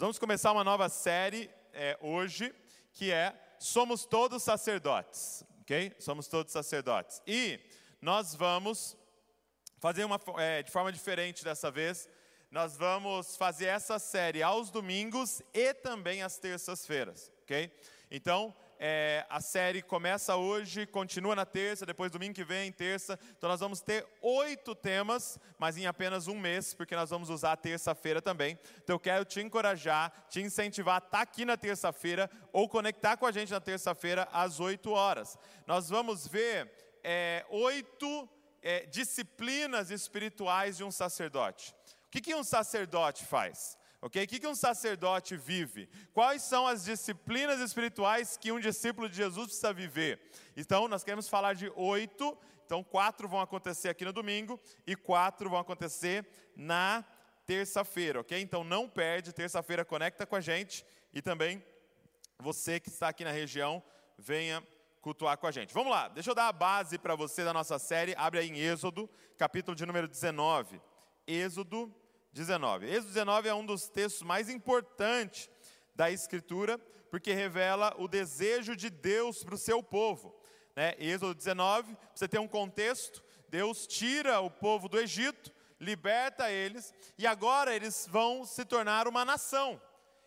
Vamos começar uma nova série é, hoje, que é Somos Todos Sacerdotes, ok? Somos todos sacerdotes. E nós vamos fazer uma, é, de forma diferente dessa vez. Nós vamos fazer essa série aos domingos e também às terças-feiras, ok? Então, é, a série começa hoje, continua na terça, depois domingo que vem, terça. Então nós vamos ter oito temas, mas em apenas um mês, porque nós vamos usar a terça-feira também. Então eu quero te encorajar, te incentivar a estar tá aqui na terça-feira ou conectar com a gente na terça-feira às oito horas. Nós vamos ver é, oito é, disciplinas espirituais de um sacerdote. O que, que um sacerdote faz? Ok? O que um sacerdote vive? Quais são as disciplinas espirituais que um discípulo de Jesus precisa viver? Então, nós queremos falar de oito. Então, quatro vão acontecer aqui no domingo e quatro vão acontecer na terça-feira, ok? Então, não perde. Terça-feira, conecta com a gente e também você que está aqui na região, venha cultuar com a gente. Vamos lá, deixa eu dar a base para você da nossa série. Abre aí em Êxodo, capítulo de número 19. Êxodo 19. Êxodo 19 é um dos textos mais importantes da Escritura, porque revela o desejo de Deus para o seu povo. Né? Êxodo 19, você tem um contexto: Deus tira o povo do Egito, liberta eles, e agora eles vão se tornar uma nação.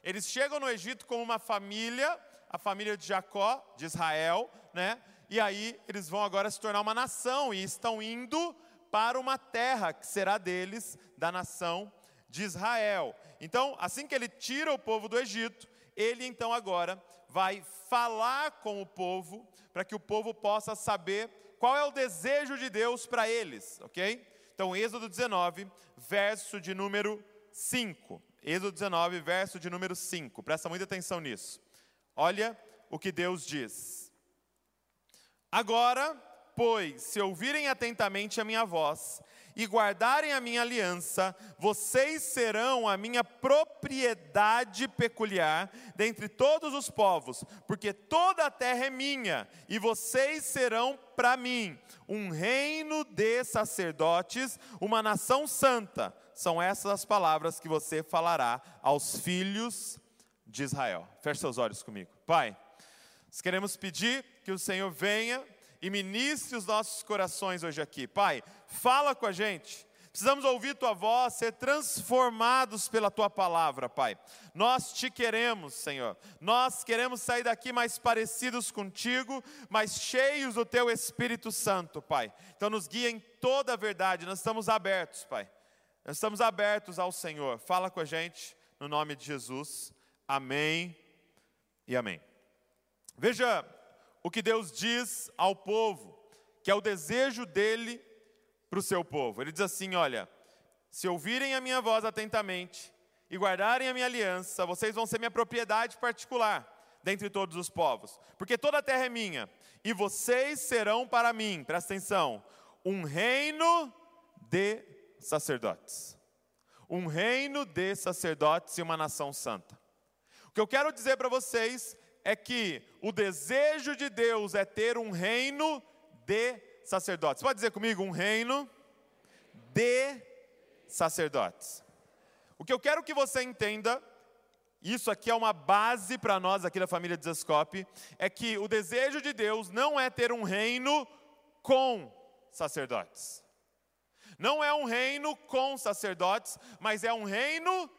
Eles chegam no Egito como uma família, a família de Jacó, de Israel, né? E aí eles vão agora se tornar uma nação e estão indo para uma terra que será deles, da nação de Israel. Então, assim que ele tira o povo do Egito, ele então agora vai falar com o povo, para que o povo possa saber qual é o desejo de Deus para eles, ok? Então, Êxodo 19, verso de número 5. Êxodo 19, verso de número 5. Presta muita atenção nisso. Olha o que Deus diz. Agora, pois, se ouvirem atentamente a minha voz e guardarem a minha aliança, vocês serão a minha propriedade peculiar dentre todos os povos, porque toda a terra é minha, e vocês serão para mim um reino de sacerdotes, uma nação santa. São essas as palavras que você falará aos filhos de Israel. Feche seus olhos comigo. Pai, nós queremos pedir que o Senhor venha e ministre os nossos corações hoje aqui. Pai, fala com a gente. Precisamos ouvir tua voz, ser transformados pela tua palavra, Pai. Nós te queremos, Senhor. Nós queremos sair daqui mais parecidos contigo, mais cheios do teu Espírito Santo, Pai. Então nos guia em toda a verdade. Nós estamos abertos, Pai. Nós estamos abertos ao Senhor. Fala com a gente no nome de Jesus. Amém e amém. Veja o que Deus diz ao povo, que é o desejo dele para o seu povo. Ele diz assim: Olha, se ouvirem a minha voz atentamente e guardarem a minha aliança, vocês vão ser minha propriedade particular dentre todos os povos, porque toda a terra é minha, e vocês serão para mim, presta atenção, um reino de sacerdotes. Um reino de sacerdotes e uma nação santa. O que eu quero dizer para vocês é que o desejo de Deus é ter um reino de sacerdotes. Pode dizer comigo, um reino de sacerdotes. O que eu quero que você entenda, isso aqui é uma base para nós aqui da família de Zescope, é que o desejo de Deus não é ter um reino com sacerdotes. Não é um reino com sacerdotes, mas é um reino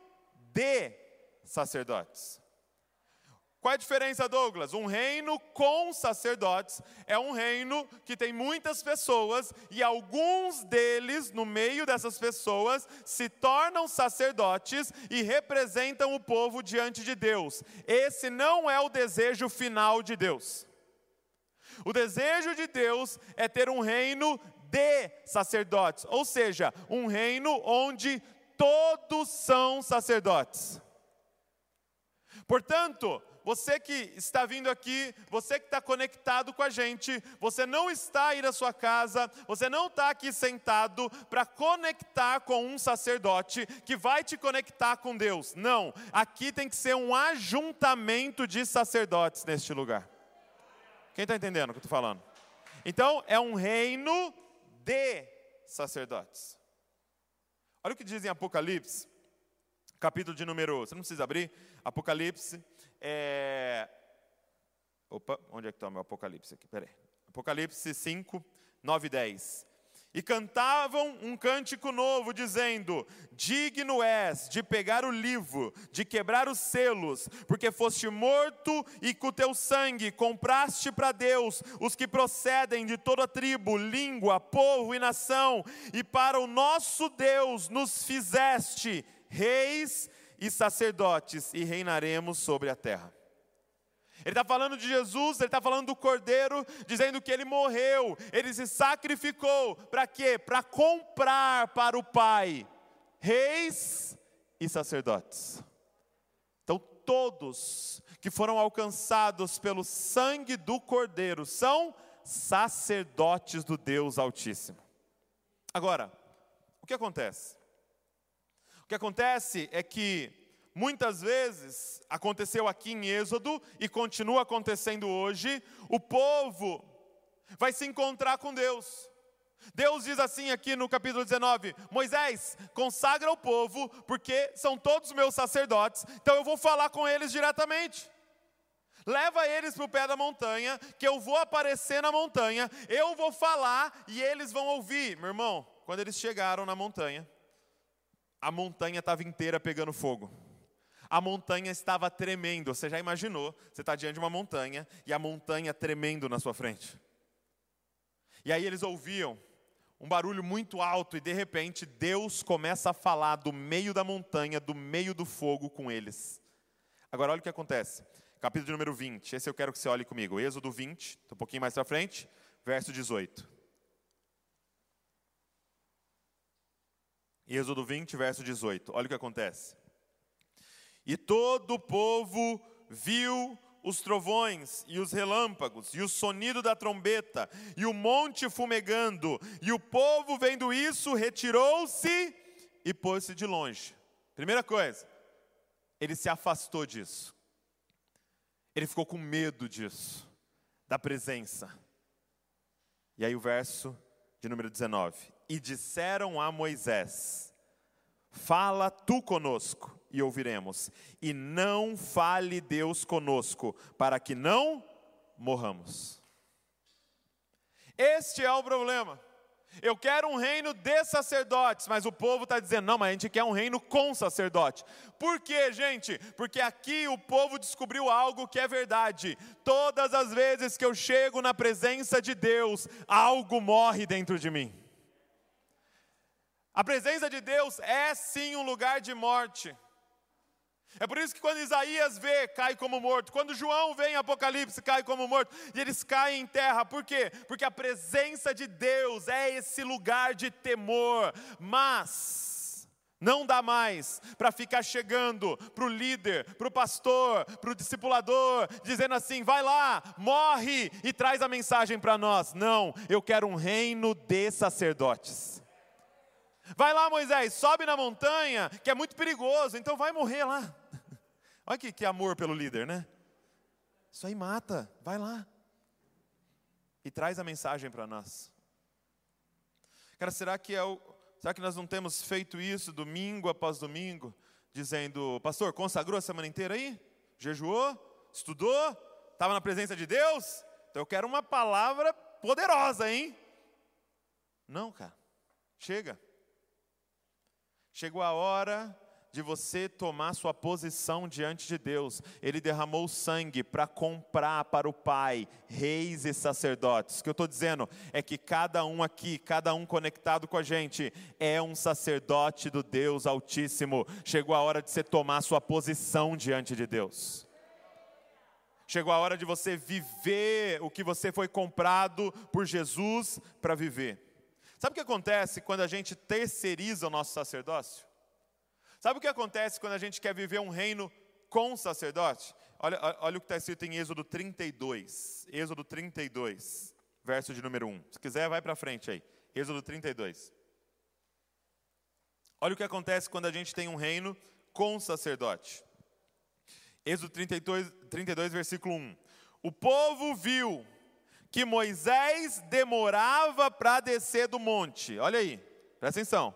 de sacerdotes. Qual é a diferença, Douglas? Um reino com sacerdotes é um reino que tem muitas pessoas e alguns deles, no meio dessas pessoas, se tornam sacerdotes e representam o povo diante de Deus. Esse não é o desejo final de Deus. O desejo de Deus é ter um reino de sacerdotes, ou seja, um reino onde todos são sacerdotes. Portanto, você que está vindo aqui, você que está conectado com a gente, você não está aí na sua casa, você não está aqui sentado para conectar com um sacerdote que vai te conectar com Deus. Não, aqui tem que ser um ajuntamento de sacerdotes neste lugar. Quem está entendendo o que eu estou falando? Então, é um reino de sacerdotes. Olha o que diz em Apocalipse capítulo de número, você não precisa abrir, Apocalipse, é... Opa, onde é que está o meu Apocalipse aqui? Peraí. Apocalipse 5, 9 e 10. E cantavam um cântico novo, dizendo: Digno és de pegar o livro, de quebrar os selos, porque foste morto e com teu sangue compraste para Deus os que procedem de toda tribo, língua, povo e nação, e para o nosso Deus nos fizeste reis e sacerdotes, e reinaremos sobre a terra. Ele está falando de Jesus, ele está falando do Cordeiro, dizendo que ele morreu, ele se sacrificou, para quê? Para comprar para o Pai reis e sacerdotes. Então, todos que foram alcançados pelo sangue do Cordeiro são sacerdotes do Deus Altíssimo. Agora, o que acontece? Que acontece é que muitas vezes aconteceu aqui em Êxodo e continua acontecendo hoje, o povo vai se encontrar com Deus. Deus diz assim aqui no capítulo 19: Moisés, consagra o povo, porque são todos meus sacerdotes, então eu vou falar com eles diretamente. Leva eles para o pé da montanha, que eu vou aparecer na montanha, eu vou falar e eles vão ouvir. Meu irmão, quando eles chegaram na montanha, a montanha estava inteira pegando fogo a montanha estava tremendo. Você já imaginou? Você está diante de uma montanha e a montanha tremendo na sua frente. E aí eles ouviam um barulho muito alto e de repente Deus começa a falar do meio da montanha, do meio do fogo com eles. Agora olha o que acontece. Capítulo número 20. Esse eu quero que você olhe comigo. Êxodo 20, um pouquinho mais para frente, verso 18. Êxodo 20, verso 18. Olha o que acontece. E todo o povo viu os trovões e os relâmpagos e o sonido da trombeta e o monte fumegando, e o povo vendo isso retirou-se e pôs-se de longe. Primeira coisa, ele se afastou disso. Ele ficou com medo disso, da presença. E aí o verso de número 19: E disseram a Moisés: Fala tu conosco e ouviremos. E não fale Deus conosco, para que não morramos. Este é o problema. Eu quero um reino de sacerdotes, mas o povo está dizendo, não, mas a gente quer um reino com sacerdote. Por quê, gente? Porque aqui o povo descobriu algo que é verdade. Todas as vezes que eu chego na presença de Deus, algo morre dentro de mim. A presença de Deus é sim um lugar de morte. É por isso que quando Isaías vê, cai como morto. Quando João vê em Apocalipse, cai como morto. E eles caem em terra. Por quê? Porque a presença de Deus é esse lugar de temor. Mas não dá mais para ficar chegando para o líder, para o pastor, para o discipulador, dizendo assim: vai lá, morre e traz a mensagem para nós. Não, eu quero um reino de sacerdotes. Vai lá, Moisés, sobe na montanha, que é muito perigoso, então vai morrer lá. Olha que, que amor pelo líder, né? Isso aí mata, vai lá. E traz a mensagem para nós. Cara, será que é o, será que nós não temos feito isso domingo após domingo, dizendo, pastor, consagrou a semana inteira aí? Jejuou? Estudou? Estava na presença de Deus? Então eu quero uma palavra poderosa, hein? Não, cara. Chega. Chegou a hora de você tomar sua posição diante de Deus. Ele derramou sangue para comprar para o Pai reis e sacerdotes. O que eu estou dizendo é que cada um aqui, cada um conectado com a gente, é um sacerdote do Deus Altíssimo. Chegou a hora de você tomar sua posição diante de Deus. Chegou a hora de você viver o que você foi comprado por Jesus para viver. Sabe o que acontece quando a gente terceiriza o nosso sacerdócio? Sabe o que acontece quando a gente quer viver um reino com sacerdote? Olha, olha o que está escrito em Êxodo 32. Êxodo 32, verso de número 1. Se quiser, vai para frente aí. Êxodo 32. Olha o que acontece quando a gente tem um reino com sacerdote. Êxodo 32, 32 versículo 1. O povo viu que Moisés demorava para descer do monte. Olha aí, presta atenção.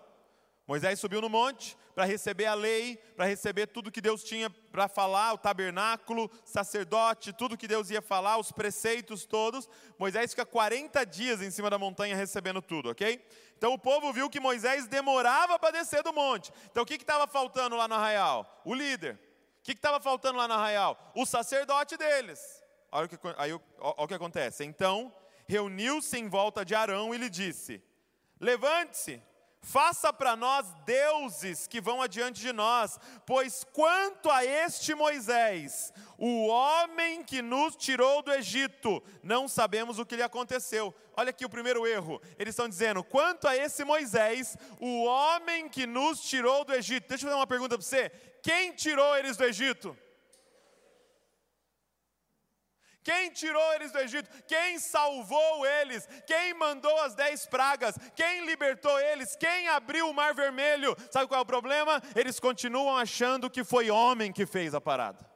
Moisés subiu no monte, para receber a lei, para receber tudo que Deus tinha para falar, o tabernáculo, sacerdote, tudo que Deus ia falar, os preceitos todos. Moisés fica 40 dias em cima da montanha recebendo tudo, ok? Então o povo viu que Moisés demorava para descer do monte. Então o que estava faltando lá no arraial? O líder. O que estava faltando lá no arraial? O sacerdote deles. Olha o que, aí, olha o que acontece. Então reuniu-se em volta de Arão e lhe disse: Levante-se, faça para nós deuses que vão adiante de nós, pois quanto a este Moisés, o homem que nos tirou do Egito, não sabemos o que lhe aconteceu. Olha aqui o primeiro erro. Eles estão dizendo: quanto a esse Moisés, o homem que nos tirou do Egito. Deixa eu fazer uma pergunta para você: quem tirou eles do Egito? Quem tirou eles do Egito? Quem salvou eles? Quem mandou as dez pragas? Quem libertou eles? Quem abriu o mar vermelho? Sabe qual é o problema? Eles continuam achando que foi homem que fez a parada.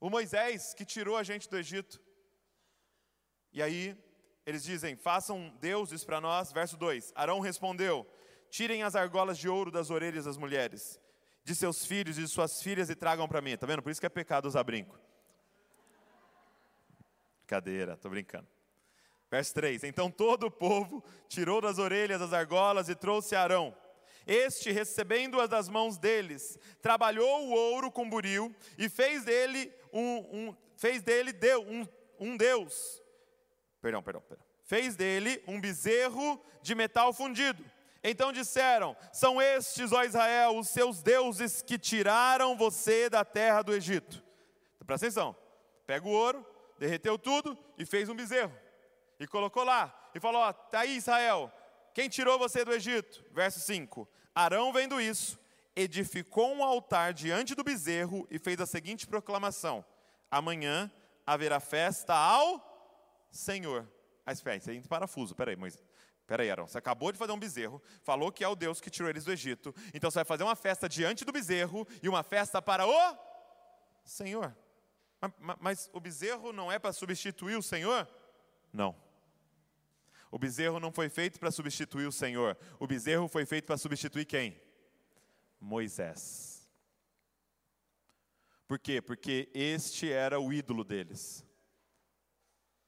O Moisés que tirou a gente do Egito. E aí, eles dizem: façam deuses para nós. Verso 2: Arão respondeu: tirem as argolas de ouro das orelhas das mulheres, de seus filhos e de suas filhas e tragam para mim. Está vendo? Por isso que é pecado usar brinco. Brincadeira, estou brincando. Verso 3: Então todo o povo tirou das orelhas as argolas e trouxe Arão. Este, recebendo-as das mãos deles, trabalhou o ouro com buril e fez dele um, um fez dele deu, um, um deus. Perdão, perdão, perdão. Fez dele um bezerro de metal fundido. Então disseram: São estes, ó Israel, os seus deuses que tiraram você da terra do Egito. Presta atenção. Pega o ouro, derreteu tudo e fez um bezerro. E colocou lá. E falou: Ó, tá aí Israel, quem tirou você do Egito? Verso 5: Arão, vendo isso, edificou um altar diante do bezerro e fez a seguinte proclamação: Amanhã haverá festa ao Senhor. Ah, espera, isso aí é parafuso, peraí, Moisés. Peraí, Arão, você acabou de fazer um bezerro, falou que é o Deus que tirou eles do Egito, então você vai fazer uma festa diante do bezerro e uma festa para o Senhor. Mas, mas o bezerro não é para substituir o Senhor? Não. O bezerro não foi feito para substituir o Senhor. O bezerro foi feito para substituir quem? Moisés. Por quê? Porque este era o ídolo deles.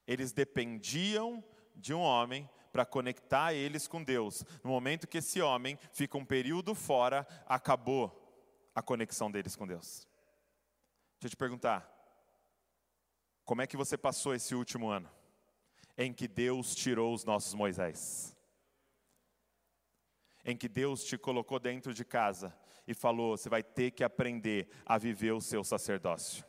Eles dependiam de um homem para conectar eles com Deus. No momento que esse homem fica um período fora, acabou a conexão deles com Deus. Deixa eu te perguntar: como é que você passou esse último ano? Em que Deus tirou os nossos Moisés. Em que Deus te colocou dentro de casa e falou: você vai ter que aprender a viver o seu sacerdócio.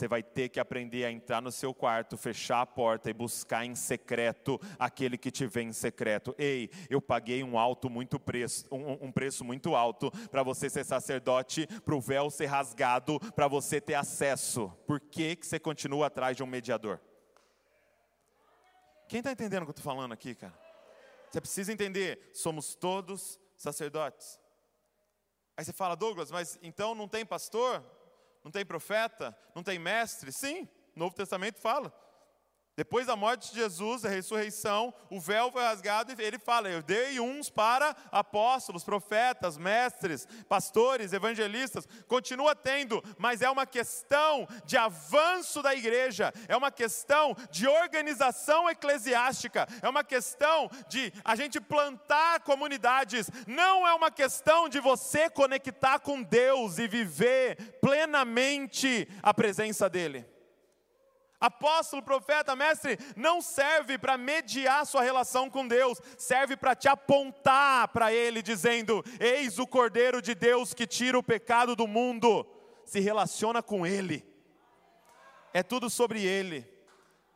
Você vai ter que aprender a entrar no seu quarto, fechar a porta e buscar em secreto aquele que te vê em secreto. Ei, eu paguei um alto muito preço, um, um preço muito alto para você ser sacerdote, para o véu ser rasgado, para você ter acesso. Por que, que você continua atrás de um mediador? Quem está entendendo o que eu estou falando aqui, cara? Você precisa entender, somos todos sacerdotes. Aí você fala, Douglas, mas então não tem pastor? Não tem profeta? Não tem mestre? Sim, o Novo Testamento fala. Depois da morte de Jesus, a ressurreição, o véu foi rasgado e ele fala: Eu dei uns para apóstolos, profetas, mestres, pastores, evangelistas. Continua tendo, mas é uma questão de avanço da igreja, é uma questão de organização eclesiástica, é uma questão de a gente plantar comunidades. Não é uma questão de você conectar com Deus e viver plenamente a presença dEle. Apóstolo, profeta, mestre, não serve para mediar sua relação com Deus, serve para te apontar para Ele, dizendo: Eis o Cordeiro de Deus que tira o pecado do mundo. Se relaciona com Ele, é tudo sobre Ele,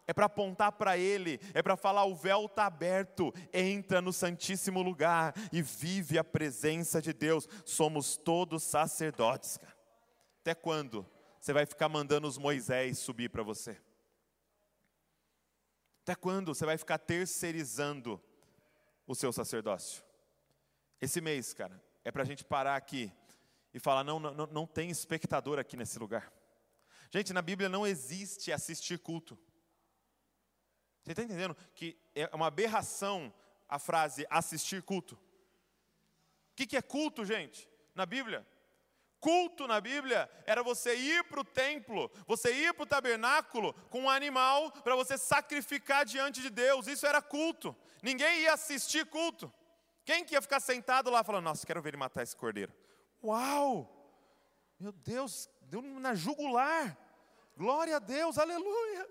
é para apontar para Ele, é para falar: o véu está aberto, entra no Santíssimo Lugar e vive a presença de Deus. Somos todos sacerdotes, cara. Até quando você vai ficar mandando os Moisés subir para você? Até quando você vai ficar terceirizando o seu sacerdócio? Esse mês, cara, é para a gente parar aqui e falar: não, não, não tem espectador aqui nesse lugar. Gente, na Bíblia não existe assistir culto. Você está entendendo que é uma aberração a frase assistir culto? O que, que é culto, gente, na Bíblia? Culto na Bíblia era você ir para o templo, você ir para o tabernáculo com um animal para você sacrificar diante de Deus. Isso era culto. Ninguém ia assistir culto. Quem que ia ficar sentado lá falando, nossa, quero ver ele matar esse cordeiro? Uau! Meu Deus, deu na jugular. Glória a Deus, aleluia.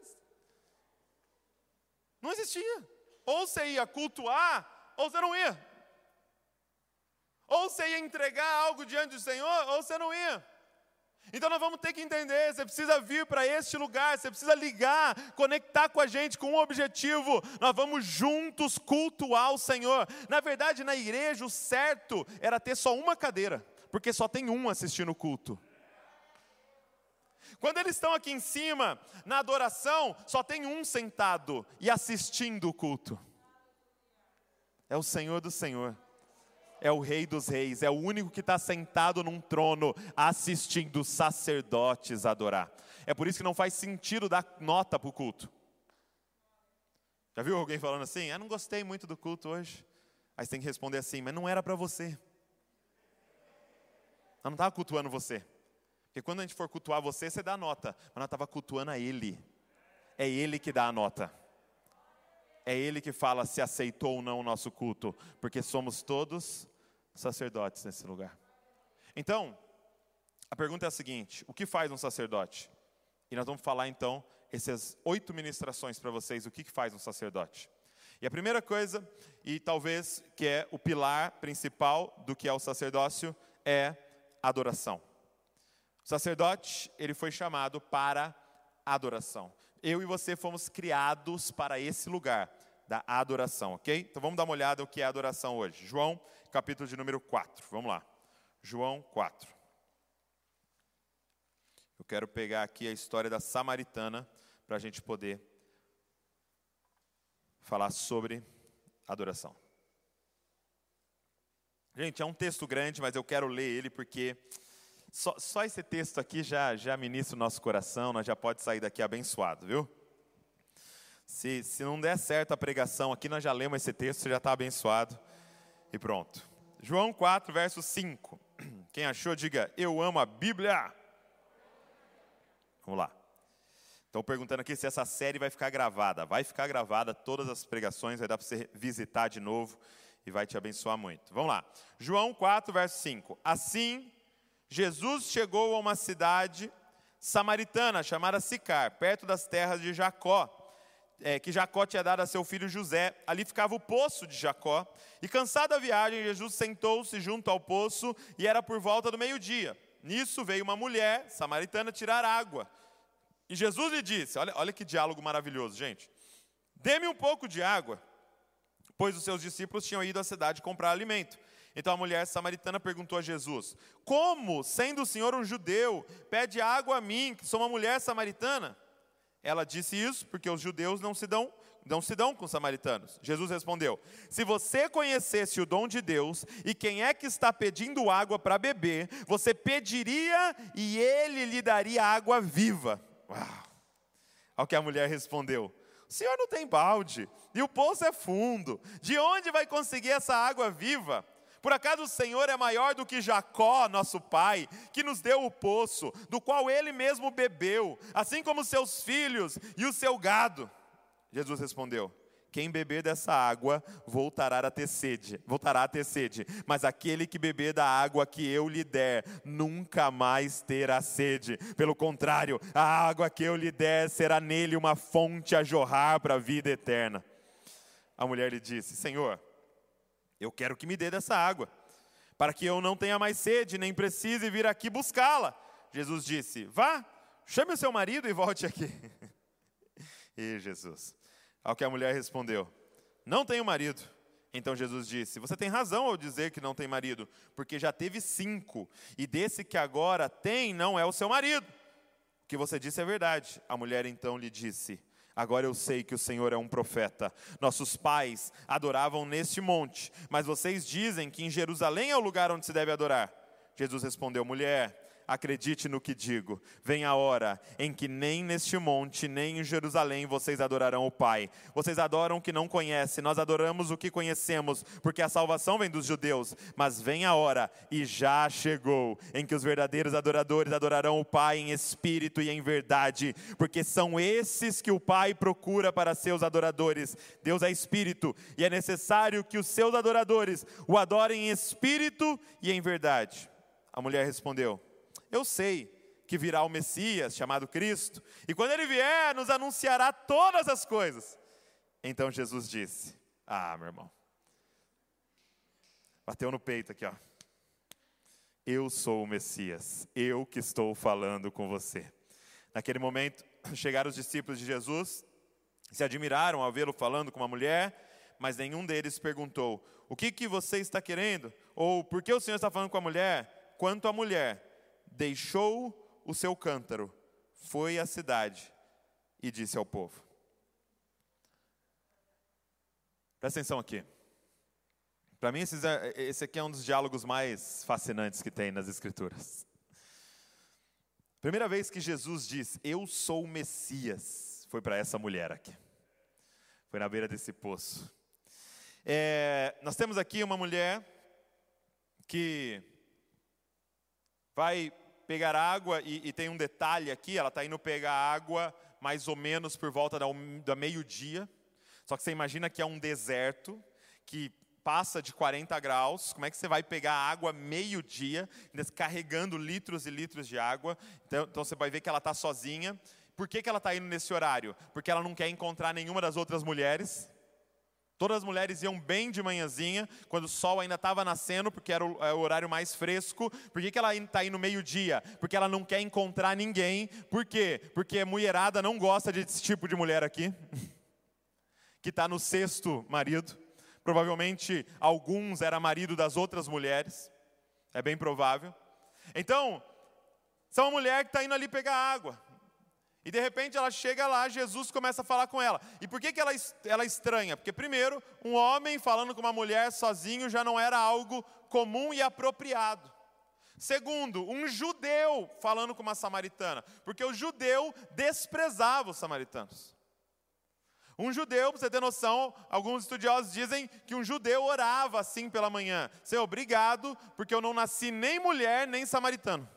Não existia. Ou você ia cultuar, ou você não ia. Ou você ia entregar algo diante do Senhor, ou você não ia. Então nós vamos ter que entender, você precisa vir para este lugar, você precisa ligar, conectar com a gente com um objetivo. Nós vamos juntos cultuar o Senhor. Na verdade, na igreja o certo era ter só uma cadeira, porque só tem um assistindo o culto. Quando eles estão aqui em cima, na adoração, só tem um sentado e assistindo o culto. É o Senhor do Senhor é o Rei dos Reis, é o único que está sentado num trono assistindo sacerdotes adorar. É por isso que não faz sentido dar nota para o culto. Já viu alguém falando assim? Ah, não gostei muito do culto hoje. Aí você tem que responder assim, mas não era para você. Eu não estava cultuando você. Porque quando a gente for cultuar você, você dá nota. Mas nós estava cultuando a Ele. É Ele que dá a nota. É Ele que fala se aceitou ou não o nosso culto. Porque somos todos sacerdotes nesse lugar. Então, a pergunta é a seguinte: o que faz um sacerdote? E nós vamos falar então essas oito ministrações para vocês, o que, faz um sacerdote. E a primeira coisa, e talvez que é o pilar principal do que é o sacerdócio, é adoração. O sacerdote, ele foi chamado para adoração. Eu e você fomos criados para esse lugar da adoração, ok? Então vamos dar uma olhada o que é adoração hoje. João capítulo de número 4. Vamos lá. João 4. Eu quero pegar aqui a história da samaritana para a gente poder falar sobre adoração. Gente, é um texto grande, mas eu quero ler ele porque só, só esse texto aqui já, já ministra o nosso coração, nós já pode sair daqui abençoado, viu? Se, se não der certo a pregação aqui, nós já lemos esse texto, você já está abençoado. E pronto. João 4, verso 5. Quem achou, diga: Eu amo a Bíblia. Vamos lá. Estão perguntando aqui se essa série vai ficar gravada. Vai ficar gravada, todas as pregações, vai dar para você visitar de novo e vai te abençoar muito. Vamos lá. João 4, verso 5. Assim, Jesus chegou a uma cidade samaritana chamada Sicar, perto das terras de Jacó é, que Jacó tinha dado a seu filho José. Ali ficava o poço de Jacó. E cansado da viagem, Jesus sentou-se junto ao poço e era por volta do meio-dia. Nisso veio uma mulher samaritana tirar água. E Jesus lhe disse: Olha, olha que diálogo maravilhoso, gente. Dê-me um pouco de água, pois os seus discípulos tinham ido à cidade comprar alimento. Então a mulher samaritana perguntou a Jesus: Como, sendo o Senhor um judeu, pede água a mim, que sou uma mulher samaritana? Ela disse isso porque os judeus não se dão não se dão com os samaritanos. Jesus respondeu: Se você conhecesse o dom de Deus e quem é que está pedindo água para beber, você pediria e ele lhe daria água viva. Uau! Ao que a mulher respondeu: O senhor não tem balde e o poço é fundo. De onde vai conseguir essa água viva? Por acaso o Senhor é maior do que Jacó, nosso pai, que nos deu o poço, do qual ele mesmo bebeu, assim como seus filhos e o seu gado? Jesus respondeu: quem beber dessa água voltará a ter sede, voltará a ter sede, mas aquele que beber da água que eu lhe der, nunca mais terá sede. Pelo contrário, a água que eu lhe der será nele uma fonte a jorrar para a vida eterna. A mulher lhe disse: Senhor, eu quero que me dê dessa água, para que eu não tenha mais sede, nem precise vir aqui buscá-la. Jesus disse: Vá, chame o seu marido e volte aqui. e Jesus. Ao que a mulher respondeu: Não tenho marido. Então Jesus disse: Você tem razão ao dizer que não tem marido, porque já teve cinco, e desse que agora tem não é o seu marido. O que você disse é verdade. A mulher então lhe disse: Agora eu sei que o Senhor é um profeta. Nossos pais adoravam neste monte, mas vocês dizem que em Jerusalém é o lugar onde se deve adorar. Jesus respondeu: Mulher, acredite no que digo. Vem a hora em que nem neste monte, nem em Jerusalém vocês adorarão o Pai. Vocês adoram o que não conhecem, nós adoramos o que conhecemos, porque a salvação vem dos judeus. Mas vem a hora, e já chegou, em que os verdadeiros adoradores adorarão o Pai em espírito e em verdade, porque são esses que o Pai procura para seus adoradores. Deus é espírito, e é necessário que os seus adoradores o adorem em espírito e em verdade. A mulher respondeu: Eu sei que virá o Messias, chamado Cristo, e quando ele vier, nos anunciará todas as coisas. Então Jesus disse: Ah, meu irmão, bateu no peito aqui, ó. Eu sou o Messias, eu que estou falando com você. Naquele momento, chegaram os discípulos de Jesus, se admiraram ao vê-lo falando com uma mulher, mas nenhum deles perguntou: O que, que você está querendo? Ou por que o Senhor está falando com a mulher? Quanto a mulher, deixou o seu cântaro, foi à cidade e disse ao povo. Presta atenção aqui. Para mim, é, esse aqui é um dos diálogos mais fascinantes que tem nas Escrituras. Primeira vez que Jesus diz, Eu sou o Messias, foi para essa mulher aqui. Foi na beira desse poço. É, nós temos aqui uma mulher que vai pegar água, e, e tem um detalhe aqui: ela está indo pegar água mais ou menos por volta da, da meio-dia. Só que você imagina que é um deserto, que passa de 40 graus, como é que você vai pegar água meio-dia, carregando litros e litros de água? Então, então você vai ver que ela está sozinha. Por que, que ela está indo nesse horário? Porque ela não quer encontrar nenhuma das outras mulheres. Todas as mulheres iam bem de manhãzinha, quando o sol ainda estava nascendo, porque era o, é o, horário mais fresco. Por que, que ela está no meio-dia? Porque ela não quer encontrar ninguém. Por quê? Porque a mulherada não gosta desse tipo de mulher aqui, que está no sexto marido. Provavelmente alguns era marido das outras mulheres. É bem provável. Então, são uma mulher que está indo ali pegar água. E de repente ela chega lá, Jesus começa a falar com ela. E por que, que ela, ela estranha? Porque, primeiro, um homem falando com uma mulher sozinho já não era algo comum e apropriado. Segundo, um judeu falando com uma samaritana, porque o judeu desprezava os samaritanos. Um judeu, para você ter noção, alguns estudiosos dizem que um judeu orava assim pela manhã: Senhor, obrigado, porque eu não nasci nem mulher nem samaritano.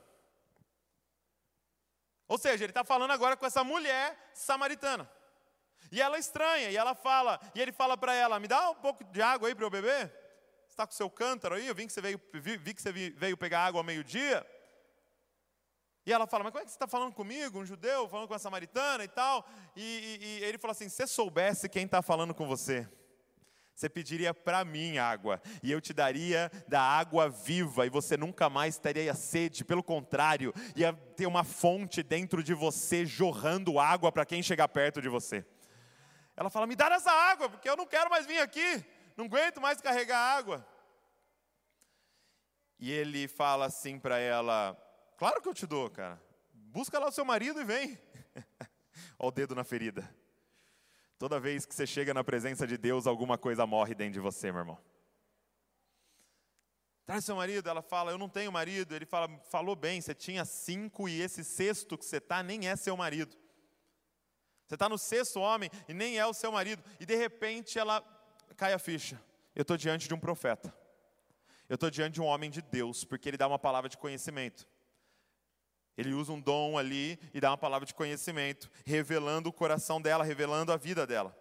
Ou seja, ele está falando agora com essa mulher samaritana. E ela é estranha, e ela fala, e ele fala para ela: Me dá um pouco de água aí para eu beber? Você está com seu cântaro aí? Eu vi que você veio, vi, vi que você veio pegar água ao meio-dia. E ela fala: Mas como é que você está falando comigo? Um judeu falando com a samaritana e tal? E, e, e ele fala assim: Se soubesse quem está falando com você, você pediria para mim água, e eu te daria da água viva, e você nunca mais teria sede, pelo contrário, ia ter uma fonte dentro de você jorrando água para quem chegar perto de você. Ela fala: Me dá essa água, porque eu não quero mais vir aqui, não aguento mais carregar água. E ele fala assim para ela: Claro que eu te dou, cara, busca lá o seu marido e vem. Olha o dedo na ferida. Toda vez que você chega na presença de Deus, alguma coisa morre dentro de você, meu irmão. Traz seu marido, ela fala, eu não tenho marido. Ele fala, falou bem, você tinha cinco e esse sexto que você está nem é seu marido. Você está no sexto homem e nem é o seu marido. E de repente ela cai a ficha. Eu estou diante de um profeta. Eu estou diante de um homem de Deus, porque ele dá uma palavra de conhecimento. Ele usa um dom ali e dá uma palavra de conhecimento, revelando o coração dela, revelando a vida dela.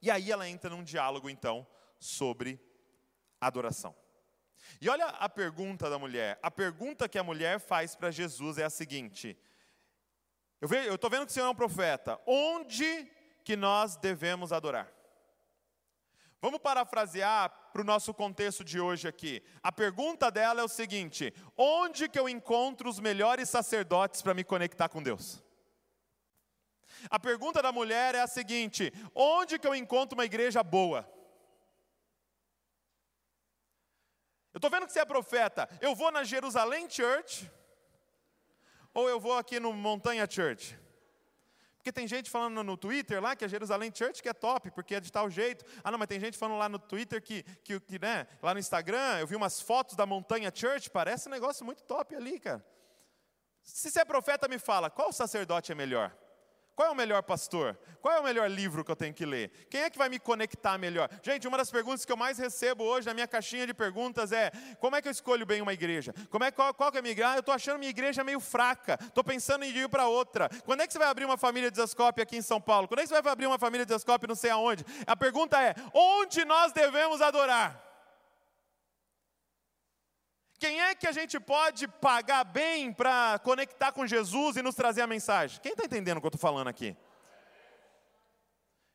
E aí ela entra num diálogo, então, sobre adoração. E olha a pergunta da mulher. A pergunta que a mulher faz para Jesus é a seguinte: Eu estou vendo que o Senhor é um profeta. Onde que nós devemos adorar? Vamos parafrasear para o nosso contexto de hoje aqui. A pergunta dela é o seguinte: onde que eu encontro os melhores sacerdotes para me conectar com Deus? A pergunta da mulher é a seguinte: onde que eu encontro uma igreja boa? Eu estou vendo que você é profeta. Eu vou na Jerusalém Church ou eu vou aqui no Montanha Church? Porque tem gente falando no Twitter lá que a Jerusalém Church que é top, porque é de tal jeito. Ah, não, mas tem gente falando lá no Twitter que, que, que né, lá no Instagram, eu vi umas fotos da Montanha Church, parece um negócio muito top ali, cara. Se você é profeta, me fala, qual sacerdote é melhor? Qual é o melhor pastor? Qual é o melhor livro que eu tenho que ler? Quem é que vai me conectar melhor? Gente, uma das perguntas que eu mais recebo hoje na minha caixinha de perguntas é: como é que eu escolho bem uma igreja? Como é, qual, qual que é a minha igreja? Ah, eu estou achando minha igreja meio fraca, estou pensando em ir para outra. Quando é que você vai abrir uma família de Zascope aqui em São Paulo? Quando é que você vai abrir uma família de Zascope não sei aonde? A pergunta é: onde nós devemos adorar? Quem é que a gente pode pagar bem para conectar com Jesus e nos trazer a mensagem? Quem está entendendo o que eu estou falando aqui?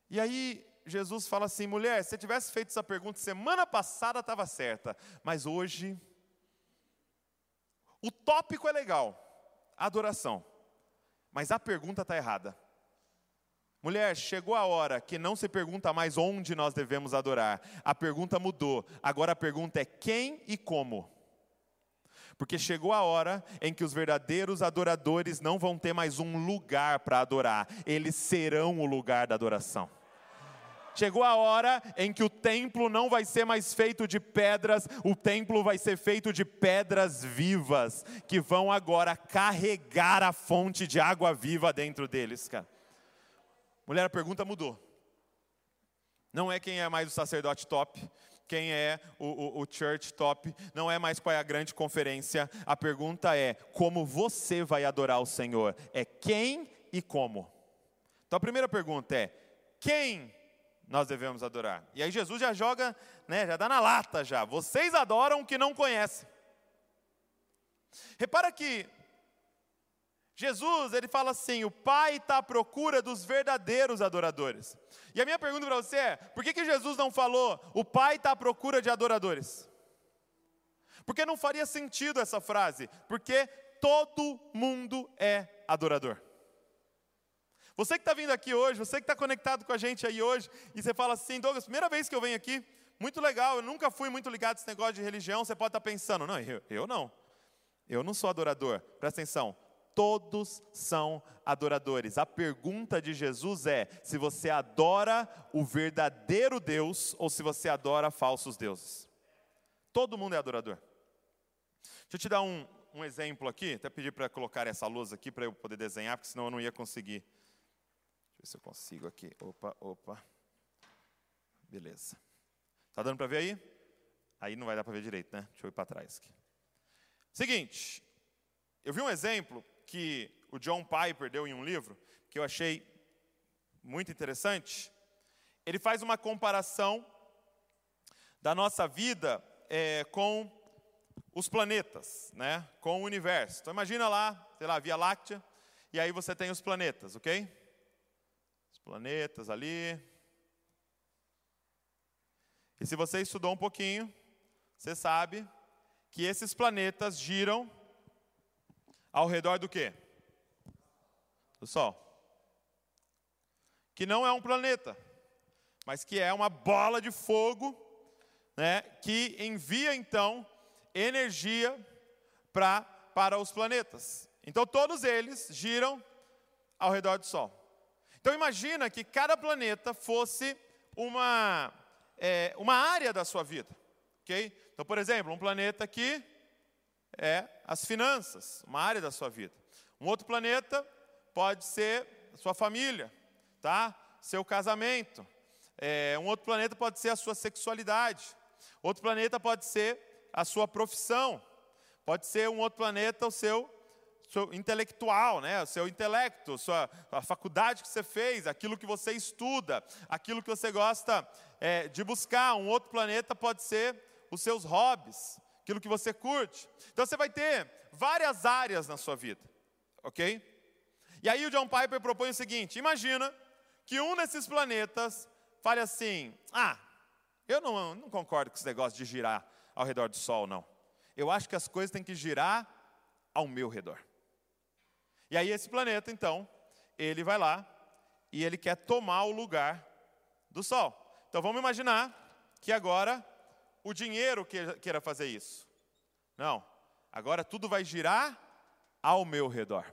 E aí, Jesus fala assim: mulher, se você tivesse feito essa pergunta semana passada, estava certa, mas hoje. O tópico é legal, adoração, mas a pergunta está errada. Mulher, chegou a hora que não se pergunta mais onde nós devemos adorar, a pergunta mudou, agora a pergunta é quem e como. Porque chegou a hora em que os verdadeiros adoradores não vão ter mais um lugar para adorar, eles serão o lugar da adoração. Chegou a hora em que o templo não vai ser mais feito de pedras, o templo vai ser feito de pedras vivas, que vão agora carregar a fonte de água viva dentro deles, cara. Mulher, a pergunta mudou. Não é quem é mais o sacerdote top, quem é o, o, o, church top, não é mais qual é a grande conferência. A pergunta é como você vai adorar o Senhor. É quem e como. Então a primeira pergunta é: quem nós devemos adorar? E aí Jesus já joga, né, já dá na lata já. Vocês adoram o que não conhecem. Repara que Jesus, ele fala assim: o Pai está à procura dos verdadeiros adoradores. E a minha pergunta para você é: por que, que Jesus não falou, o Pai está à procura de adoradores? Porque não faria sentido essa frase, porque todo mundo é adorador. Você que está vindo aqui hoje, você que está conectado com a gente aí hoje, e você fala assim, Douglas, primeira vez que eu venho aqui, muito legal, eu nunca fui muito ligado a esse negócio de religião, você pode estar tá pensando, não, eu, eu não, eu não sou adorador, presta atenção, todos são adoradores. A pergunta de Jesus é: se você adora o verdadeiro Deus ou se você adora falsos deuses. Todo mundo é adorador. Deixa eu te dar um, um exemplo aqui, até pedir para colocar essa luz aqui para eu poder desenhar, porque senão eu não ia conseguir. Deixa eu ver se eu consigo aqui. Opa, opa. Beleza. Tá dando para ver aí? Aí não vai dar para ver direito, né? Deixa eu ir para trás aqui. Seguinte, eu vi um exemplo que o John Piper deu em um livro, que eu achei muito interessante. Ele faz uma comparação da nossa vida é, com os planetas, né? com o universo. Então imagina lá, sei lá, a Via Láctea, e aí você tem os planetas, ok? Os planetas ali. E se você estudou um pouquinho, você sabe que esses planetas giram ao redor do quê? Do Sol. Que não é um planeta, mas que é uma bola de fogo, né, que envia então energia pra, para os planetas. Então todos eles giram ao redor do Sol. Então imagina que cada planeta fosse uma, é, uma área da sua vida. ok? Então, por exemplo, um planeta aqui é as finanças, uma área da sua vida. Um outro planeta pode ser sua família, tá? Seu casamento. É, um outro planeta pode ser a sua sexualidade. Outro planeta pode ser a sua profissão. Pode ser um outro planeta o seu, seu intelectual, né? O seu intelecto, sua, a faculdade que você fez, aquilo que você estuda, aquilo que você gosta é, de buscar. Um outro planeta pode ser os seus hobbies aquilo que você curte. Então você vai ter várias áreas na sua vida, ok? E aí o John Piper propõe o seguinte: imagina que um desses planetas fale assim: ah, eu não, não concordo com esse negócio de girar ao redor do Sol, não. Eu acho que as coisas têm que girar ao meu redor. E aí esse planeta, então, ele vai lá e ele quer tomar o lugar do Sol. Então vamos imaginar que agora o dinheiro queira fazer isso. Não. Agora tudo vai girar ao meu redor.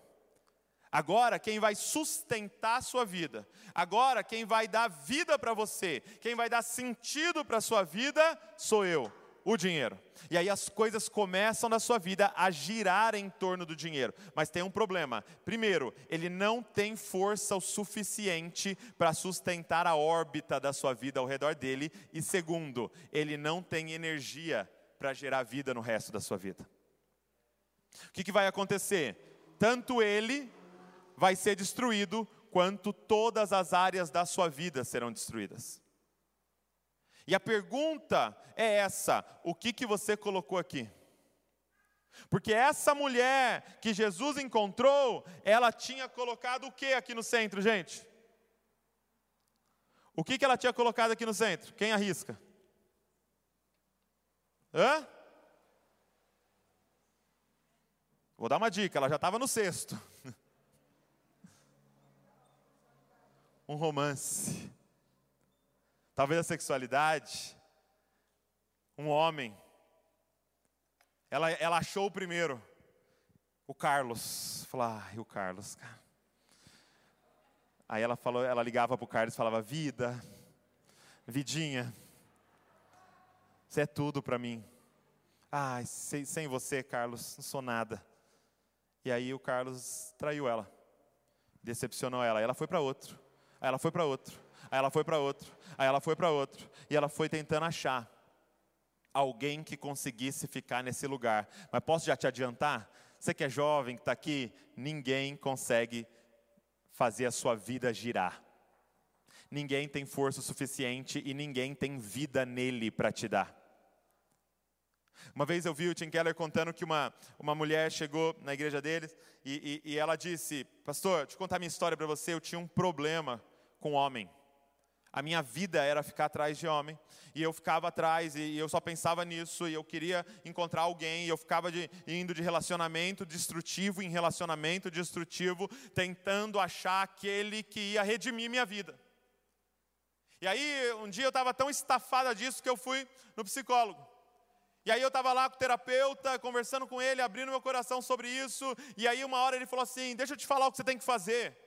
Agora, quem vai sustentar a sua vida, agora, quem vai dar vida para você, quem vai dar sentido para a sua vida, sou eu, o dinheiro. E aí as coisas começam na sua vida a girar em torno do dinheiro. Mas tem um problema. Primeiro, ele não tem força o suficiente para sustentar a órbita da sua vida ao redor dele. E segundo, ele não tem energia para gerar vida no resto da sua vida. O que, que vai acontecer? Tanto ele vai ser destruído, quanto todas as áreas da sua vida serão destruídas. E a pergunta é essa: o que, que você colocou aqui? Porque essa mulher que Jesus encontrou, ela tinha colocado o que aqui no centro, gente? O que, que ela tinha colocado aqui no centro? Quem arrisca? Hã? Vou dar uma dica, ela já estava no sexto. um romance. Talvez a sexualidade. Um homem. Ela, ela achou o primeiro. O Carlos. Falou, ah, o Carlos, cara. Aí ela falou, ela ligava para o Carlos falava, vida, vidinha, você é tudo para mim. Ah, sem, sem você, Carlos, não sou nada. E aí o Carlos traiu ela, decepcionou ela. Ela foi para outro, aí ela foi para outro, aí ela foi para outro, aí ela foi para outro. E ela foi tentando achar alguém que conseguisse ficar nesse lugar. Mas posso já te adiantar? Você que é jovem, que está aqui, ninguém consegue fazer a sua vida girar. Ninguém tem força suficiente e ninguém tem vida nele para te dar. Uma vez eu vi o Tim Keller contando que uma, uma mulher chegou na igreja deles e, e, e ela disse: Pastor, deixa eu contar minha história para você. Eu tinha um problema com homem. A minha vida era ficar atrás de homem, e eu ficava atrás, e eu só pensava nisso, e eu queria encontrar alguém, e eu ficava de, indo de relacionamento destrutivo em relacionamento destrutivo, tentando achar aquele que ia redimir minha vida. E aí, um dia eu estava tão estafada disso que eu fui no psicólogo. E aí eu estava lá com o terapeuta, conversando com ele, abrindo meu coração sobre isso, e aí uma hora ele falou assim: Deixa eu te falar o que você tem que fazer.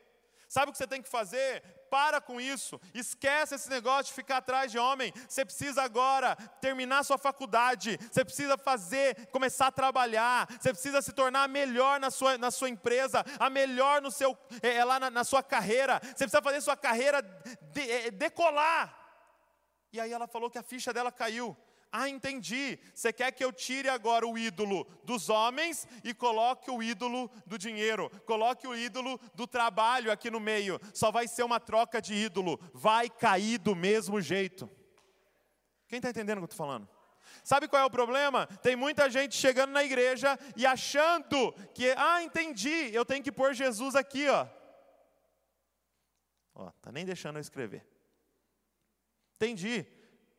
Sabe o que você tem que fazer? Para com isso. Esquece esse negócio de ficar atrás de homem. Você precisa agora terminar sua faculdade. Você precisa fazer, começar a trabalhar. Você precisa se tornar melhor na sua, na sua empresa, a melhor no seu, é, lá na, na sua carreira. Você precisa fazer sua carreira de, é, decolar. E aí ela falou que a ficha dela caiu. Ah, entendi. Você quer que eu tire agora o ídolo dos homens e coloque o ídolo do dinheiro, coloque o ídolo do trabalho aqui no meio. Só vai ser uma troca de ídolo. Vai cair do mesmo jeito. Quem está entendendo o que eu estou falando? Sabe qual é o problema? Tem muita gente chegando na igreja e achando que, ah, entendi, eu tenho que pôr Jesus aqui, ó. Ó, tá nem deixando eu escrever. Entendi.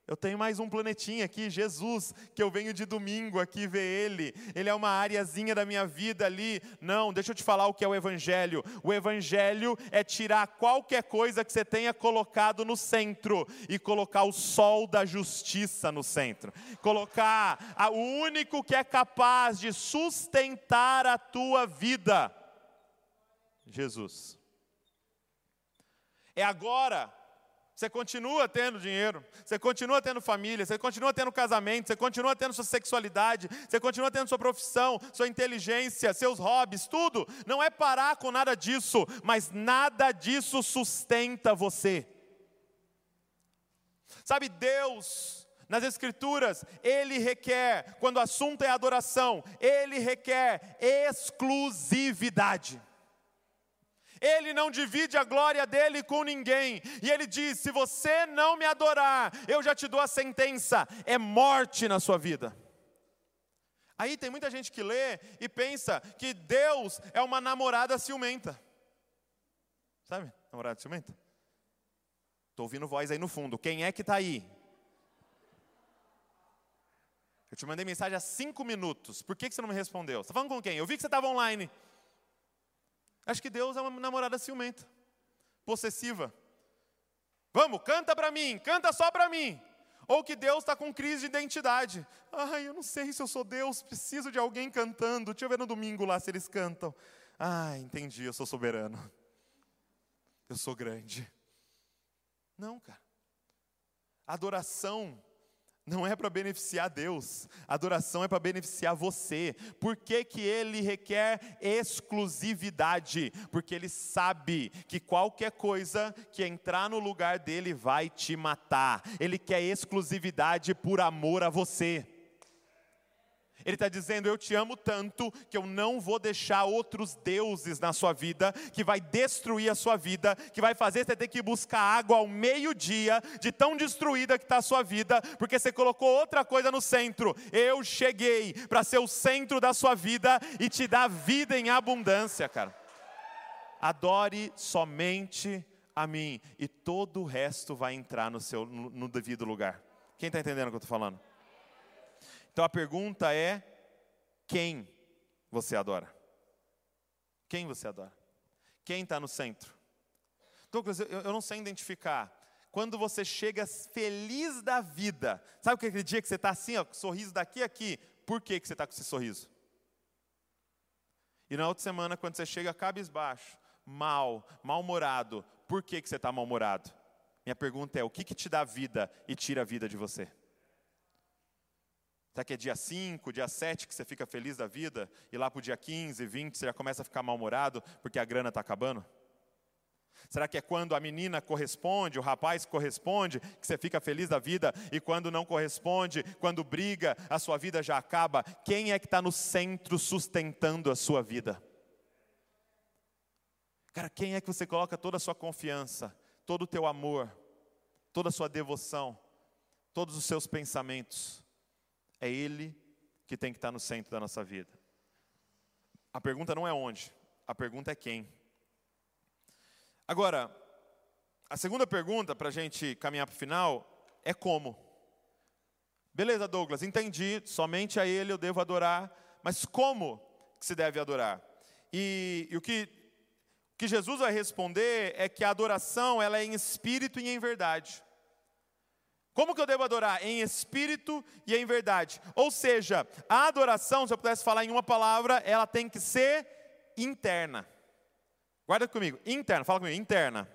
Eu tenho mais um planetinha aqui, Jesus, que eu venho de domingo aqui ver Ele. Ele é uma areazinha da minha vida ali. Não, deixa eu te falar o que é o Evangelho. O Evangelho é tirar qualquer coisa que você tenha colocado no centro e colocar o sol da justiça no centro. Colocar o único que é capaz de sustentar a tua vida. Jesus. É agora você continua tendo dinheiro, você continua tendo família, você continua tendo casamento, você continua tendo sua sexualidade, você continua tendo sua profissão, sua inteligência, seus hobbies, tudo. Não é parar com nada disso, mas nada disso sustenta você. Sabe, Deus, nas Escrituras, Ele requer, quando o assunto é adoração, Ele requer exclusividade. Ele não divide a glória dele com ninguém. E ele diz: se você não me adorar, eu já te dou a sentença: é morte na sua vida. Aí tem muita gente que lê e pensa que Deus é uma namorada ciumenta. Sabe, namorada ciumenta? Estou ouvindo voz aí no fundo. Quem é que está aí? Eu te mandei mensagem há cinco minutos. Por que, que você não me respondeu? Você está falando com quem? Eu vi que você estava online. Acho que Deus é uma namorada ciumenta, possessiva. Vamos, canta para mim, canta só para mim. Ou que Deus está com crise de identidade. Ai, eu não sei se eu sou Deus, preciso de alguém cantando. Deixa eu ver no domingo lá se eles cantam. Ah, entendi, eu sou soberano. Eu sou grande. Não, cara. Adoração não é para beneficiar Deus, adoração é para beneficiar você. Por que, que ele requer exclusividade? Porque ele sabe que qualquer coisa que entrar no lugar dele vai te matar. Ele quer exclusividade por amor a você. Ele está dizendo: Eu te amo tanto que eu não vou deixar outros deuses na sua vida, que vai destruir a sua vida, que vai fazer você ter que buscar água ao meio-dia, de tão destruída que está a sua vida, porque você colocou outra coisa no centro. Eu cheguei para ser o centro da sua vida e te dar vida em abundância, cara. Adore somente a mim, e todo o resto vai entrar no, seu, no, no devido lugar. Quem está entendendo o que eu estou falando? Então a pergunta é: quem você adora? Quem você adora? Quem está no centro? Douglas, eu, eu não sei identificar. Quando você chega feliz da vida, sabe aquele dia que você está assim, ó, com sorriso daqui a aqui? Por que, que você está com esse sorriso? E na outra semana, quando você chega cabisbaixo, mal, mal-humorado, por que, que você está mal-humorado? Minha pergunta é: o que, que te dá vida e tira a vida de você? Será que é dia 5, dia 7 que você fica feliz da vida? E lá para o dia 15, 20 você já começa a ficar mal-humorado porque a grana está acabando? Será que é quando a menina corresponde, o rapaz corresponde, que você fica feliz da vida? E quando não corresponde, quando briga, a sua vida já acaba? Quem é que está no centro sustentando a sua vida? Cara, quem é que você coloca toda a sua confiança, todo o teu amor, toda a sua devoção, todos os seus pensamentos? É Ele que tem que estar no centro da nossa vida. A pergunta não é onde, a pergunta é quem. Agora, a segunda pergunta, para a gente caminhar para o final, é como. Beleza, Douglas, entendi, somente a Ele eu devo adorar, mas como que se deve adorar? E, e o que, que Jesus vai responder é que a adoração ela é em espírito e em verdade. Como que eu devo adorar? Em espírito e em verdade. Ou seja, a adoração, se eu pudesse falar em uma palavra, ela tem que ser interna. Guarda comigo, interna, fala comigo, interna.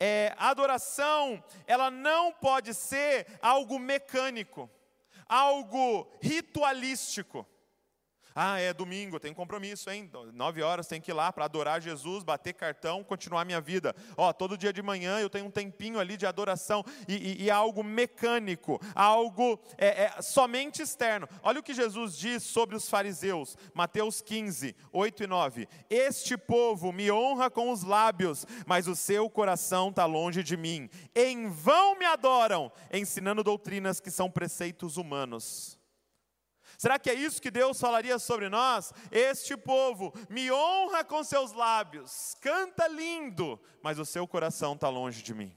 É, a adoração, ela não pode ser algo mecânico, algo ritualístico. Ah, é domingo, tem compromisso, hein? Nove horas tem que ir lá para adorar Jesus, bater cartão, continuar minha vida. Ó, todo dia de manhã eu tenho um tempinho ali de adoração e, e, e algo mecânico, algo é, é, somente externo. Olha o que Jesus diz sobre os fariseus, Mateus 15, 8 e 9. Este povo me honra com os lábios, mas o seu coração está longe de mim. Em vão me adoram, ensinando doutrinas que são preceitos humanos. Será que é isso que Deus falaria sobre nós? Este povo me honra com seus lábios, canta lindo, mas o seu coração está longe de mim.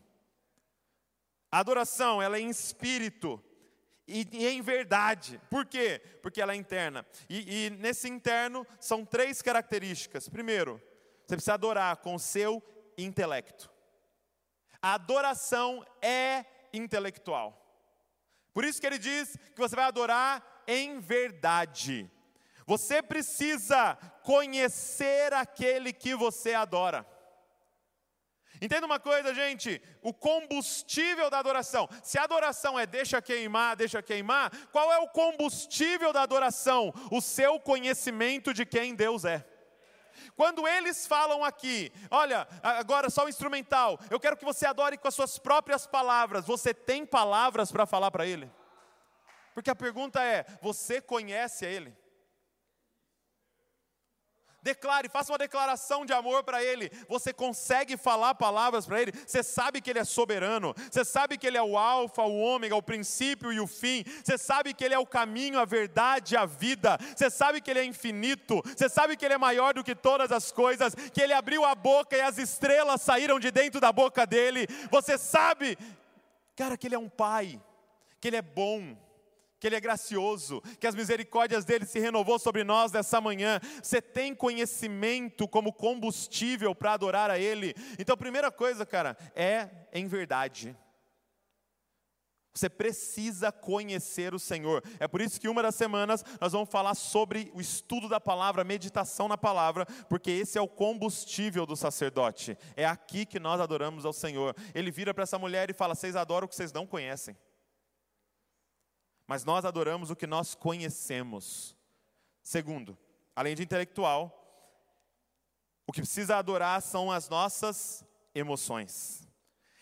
A adoração, ela é em espírito e, e em verdade. Por quê? Porque ela é interna. E, e nesse interno são três características. Primeiro, você precisa adorar com o seu intelecto. A adoração é intelectual. Por isso que ele diz que você vai adorar em verdade. Você precisa conhecer aquele que você adora. Entenda uma coisa, gente: o combustível da adoração. Se a adoração é deixa queimar, deixa queimar, qual é o combustível da adoração? O seu conhecimento de quem Deus é. Quando eles falam aqui, olha, agora só o instrumental, eu quero que você adore com as suas próprias palavras. Você tem palavras para falar para ele? Porque a pergunta é: você conhece a Ele? Declare, faça uma declaração de amor para Ele. Você consegue falar palavras para Ele? Você sabe que Ele é soberano. Você sabe que Ele é o Alfa, o Ômega, o princípio e o fim. Você sabe que Ele é o caminho, a verdade a vida. Você sabe que Ele é infinito. Você sabe que Ele é maior do que todas as coisas. Que Ele abriu a boca e as estrelas saíram de dentro da boca dele. Você sabe, cara, que Ele é um Pai, que Ele é bom que Ele é gracioso, que as misericórdias dele se renovou sobre nós nessa manhã. Você tem conhecimento como combustível para adorar a Ele. Então, a primeira coisa, cara, é em verdade. Você precisa conhecer o Senhor. É por isso que uma das semanas nós vamos falar sobre o estudo da palavra, meditação na palavra, porque esse é o combustível do sacerdote. É aqui que nós adoramos ao Senhor. Ele vira para essa mulher e fala: Vocês adoram o que vocês não conhecem. Mas nós adoramos o que nós conhecemos. Segundo, além de intelectual, o que precisa adorar são as nossas emoções.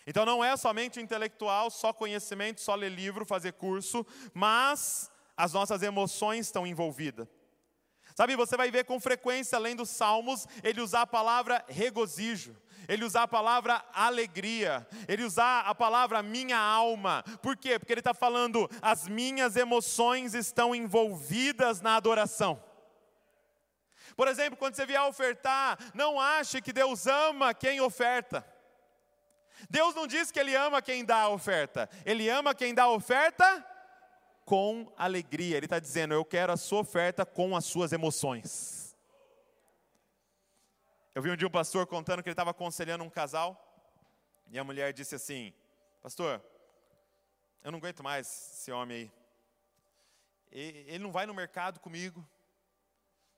Então não é somente intelectual, só conhecimento, só ler livro, fazer curso, mas as nossas emoções estão envolvidas. Sabe, você vai ver com frequência, além dos salmos, ele usar a palavra regozijo, ele usar a palavra alegria, ele usar a palavra minha alma. Por quê? Porque ele está falando, as minhas emoções estão envolvidas na adoração. Por exemplo, quando você vier ofertar, não ache que Deus ama quem oferta. Deus não diz que Ele ama quem dá a oferta, Ele ama quem dá a oferta com alegria. Ele está dizendo: Eu quero a sua oferta com as suas emoções. Eu vi um dia um pastor contando que ele estava aconselhando um casal, e a mulher disse assim: Pastor, eu não aguento mais esse homem aí. Ele não vai no mercado comigo,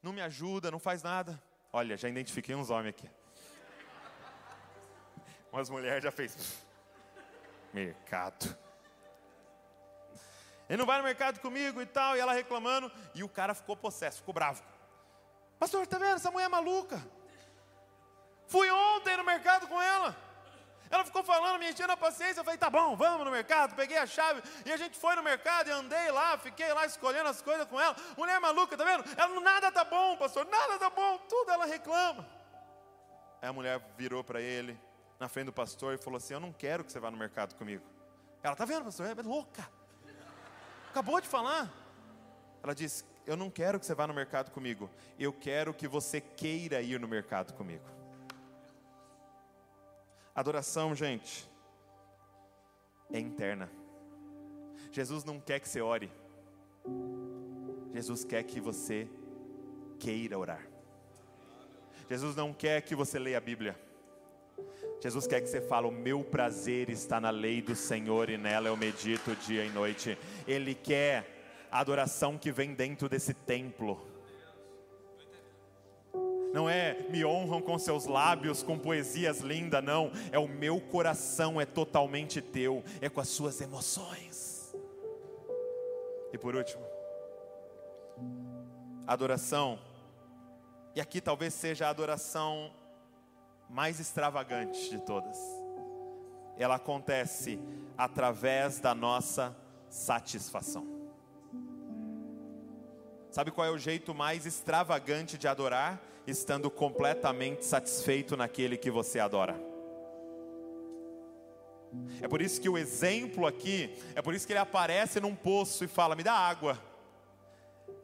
não me ajuda, não faz nada. Olha, já identifiquei uns homens aqui. Umas mulheres já fez mercado. Ele não vai no mercado comigo e tal, e ela reclamando, e o cara ficou possesso, ficou bravo. Pastor, tá vendo? Essa mulher é maluca. Fui ontem no mercado com ela. Ela ficou falando, me enchendo a paciência. Eu falei, tá bom, vamos no mercado. Peguei a chave e a gente foi no mercado e andei lá, fiquei lá escolhendo as coisas com ela. Mulher maluca, tá vendo? Ela, nada tá bom, pastor, nada tá bom, tudo ela reclama. Aí a mulher virou para ele, na frente do pastor, e falou assim: Eu não quero que você vá no mercado comigo. Ela, tá vendo, pastor? É louca. Acabou de falar. Ela disse: Eu não quero que você vá no mercado comigo. Eu quero que você queira ir no mercado comigo. Adoração, gente, é interna. Jesus não quer que você ore. Jesus quer que você queira orar. Jesus não quer que você leia a Bíblia. Jesus quer que você fale: O meu prazer está na lei do Senhor e nela eu medito dia e noite. Ele quer a adoração que vem dentro desse templo. Não é me honram com seus lábios, com poesias lindas, não. É o meu coração, é totalmente teu, é com as suas emoções. E por último, adoração, e aqui talvez seja a adoração mais extravagante de todas. Ela acontece através da nossa satisfação. Sabe qual é o jeito mais extravagante de adorar? Estando completamente satisfeito naquele que você adora. É por isso que o exemplo aqui, é por isso que ele aparece num poço e fala: Me dá água.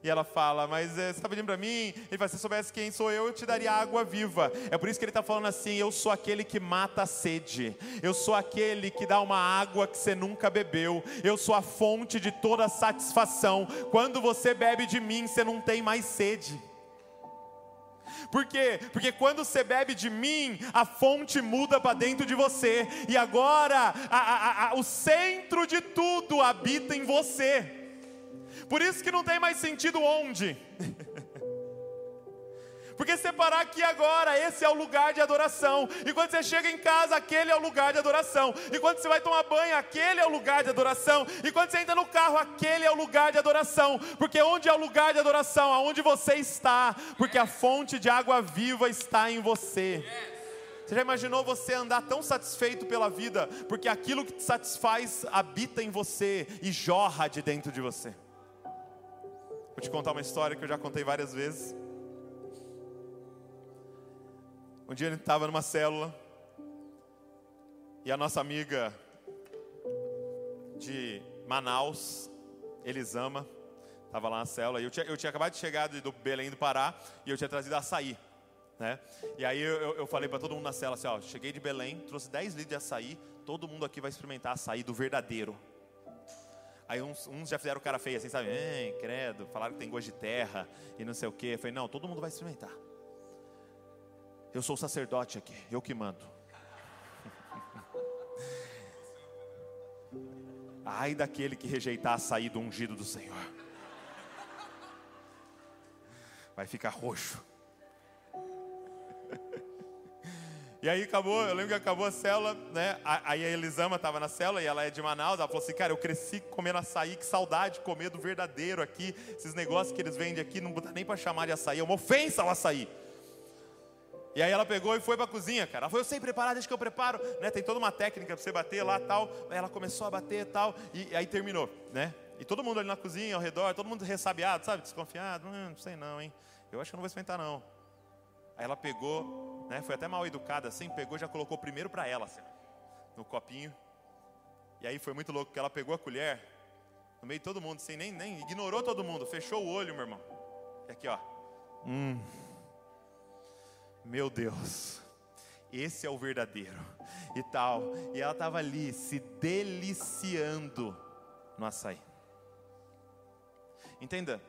E ela fala, mas é, você está pedindo para mim? Ele fala, se você soubesse quem sou eu, eu te daria água viva. É por isso que ele está falando assim: eu sou aquele que mata a sede. Eu sou aquele que dá uma água que você nunca bebeu. Eu sou a fonte de toda satisfação. Quando você bebe de mim, você não tem mais sede. Por quê? Porque quando você bebe de mim, a fonte muda para dentro de você, e agora a, a, a, o centro de tudo habita em você. Por isso que não tem mais sentido onde. Porque separar aqui agora, esse é o lugar de adoração. E quando você chega em casa, aquele é o lugar de adoração. E quando você vai tomar banho, aquele é o lugar de adoração. E quando você entra no carro, aquele é o lugar de adoração. Porque onde é o lugar de adoração? Aonde você está. Porque a fonte de água viva está em você. Você já imaginou você andar tão satisfeito pela vida? Porque aquilo que te satisfaz habita em você e jorra de dentro de você. Vou te contar uma história que eu já contei várias vezes. Um dia ele estava numa célula e a nossa amiga de Manaus, Elisama, estava lá na célula. E eu tinha, eu tinha acabado de chegar do Belém do Pará e eu tinha trazido açaí. Né? E aí eu, eu falei para todo mundo na cela assim: ó, cheguei de Belém, trouxe 10 litros de açaí, todo mundo aqui vai experimentar açaí do verdadeiro. Aí uns, uns já fizeram cara feio assim, sabe? Ei, credo, falaram que tem gosto de terra e não sei o quê. Eu falei, não, todo mundo vai experimentar. Eu sou o sacerdote aqui, eu que mando. Ai daquele que rejeitar a saída ungido do Senhor. Vai ficar roxo. E aí acabou, eu lembro que acabou a célula, né? Aí a Elisama estava na célula e ela é de Manaus. Ela falou assim: Cara, eu cresci comendo açaí, que saudade de comer do verdadeiro aqui. Esses negócios que eles vendem aqui não dá nem para chamar de açaí, é uma ofensa ao açaí. E aí ela pegou e foi para a cozinha, cara. Ela falou: Eu sei preparar, deixa que eu preparo. Né? Tem toda uma técnica para você bater lá tal. Aí ela começou a bater tal. E aí terminou, né? E todo mundo ali na cozinha, ao redor, todo mundo ressabiado, sabe? Desconfiado. Hum, não sei não, hein? Eu acho que eu não vou experimentar não. Aí ela pegou, né, foi até mal educada assim, pegou já colocou primeiro para ela, assim, no copinho. E aí foi muito louco, porque ela pegou a colher, no meio de todo mundo, assim, nem, nem ignorou todo mundo, fechou o olho, meu irmão. E aqui, ó. Hum. Meu Deus. Esse é o verdadeiro. E tal. E ela estava ali se deliciando no açaí. Entenda,